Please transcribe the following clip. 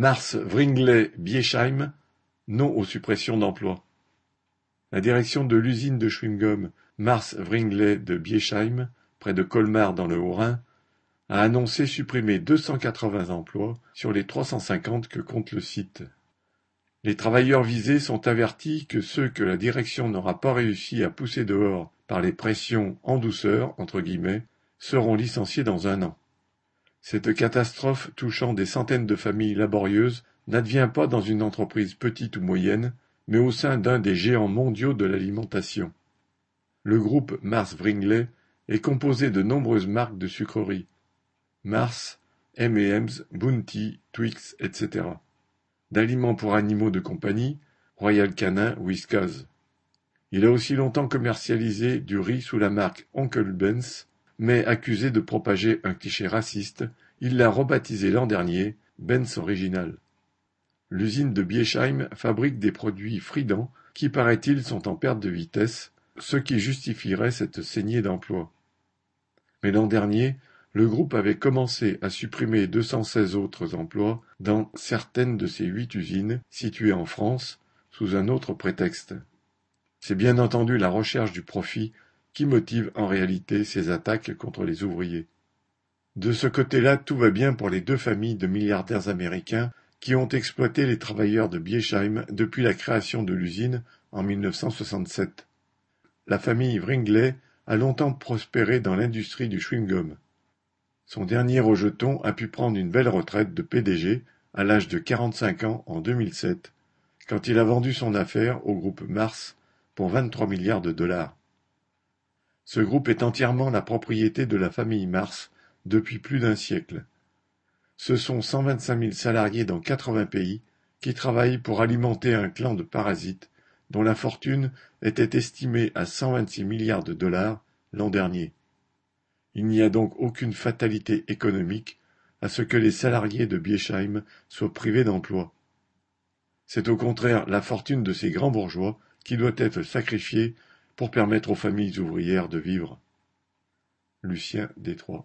Mars Wrigley Biesheim, non aux suppressions d'emplois. La direction de l'usine de chewing-gum Mars Wrigley de Biesheim, près de Colmar dans le Haut-Rhin, a annoncé supprimer 280 emplois sur les 350 que compte le site. Les travailleurs visés sont avertis que ceux que la direction n'aura pas réussi à pousser dehors par les pressions « en douceur » entre guillemets, seront licenciés dans un an. Cette catastrophe touchant des centaines de familles laborieuses n'advient pas dans une entreprise petite ou moyenne, mais au sein d'un des géants mondiaux de l'alimentation. Le groupe Mars Wrigley est composé de nombreuses marques de sucreries. Mars, M&M's, Bounty, Twix, etc. D'aliments pour animaux de compagnie, Royal Canin, Whiskas. Il a aussi longtemps commercialisé du riz sous la marque Oncle Ben's mais accusé de propager un cliché raciste, il l'a rebaptisé l'an dernier Benz Original. L'usine de Biesheim fabrique des produits fridents qui, paraît-il, sont en perte de vitesse, ce qui justifierait cette saignée d'emplois. Mais l'an dernier, le groupe avait commencé à supprimer 216 autres emplois dans certaines de ses huit usines situées en France sous un autre prétexte. C'est bien entendu la recherche du profit qui motive en réalité ces attaques contre les ouvriers. De ce côté-là, tout va bien pour les deux familles de milliardaires américains qui ont exploité les travailleurs de Biesheim depuis la création de l'usine en 1967. La famille Wrigley a longtemps prospéré dans l'industrie du chewing-gum. Son dernier rejeton a pu prendre une belle retraite de PDG à l'âge de 45 ans en 2007, quand il a vendu son affaire au groupe Mars pour 23 milliards de dollars. Ce groupe est entièrement la propriété de la famille Mars depuis plus d'un siècle. Ce sont 125 000 salariés dans 80 pays qui travaillent pour alimenter un clan de parasites dont la fortune était estimée à 126 milliards de dollars l'an dernier. Il n'y a donc aucune fatalité économique à ce que les salariés de Biesheim soient privés d'emploi. C'est au contraire la fortune de ces grands bourgeois qui doit être sacrifiée pour permettre aux familles ouvrières de vivre. Lucien Détroit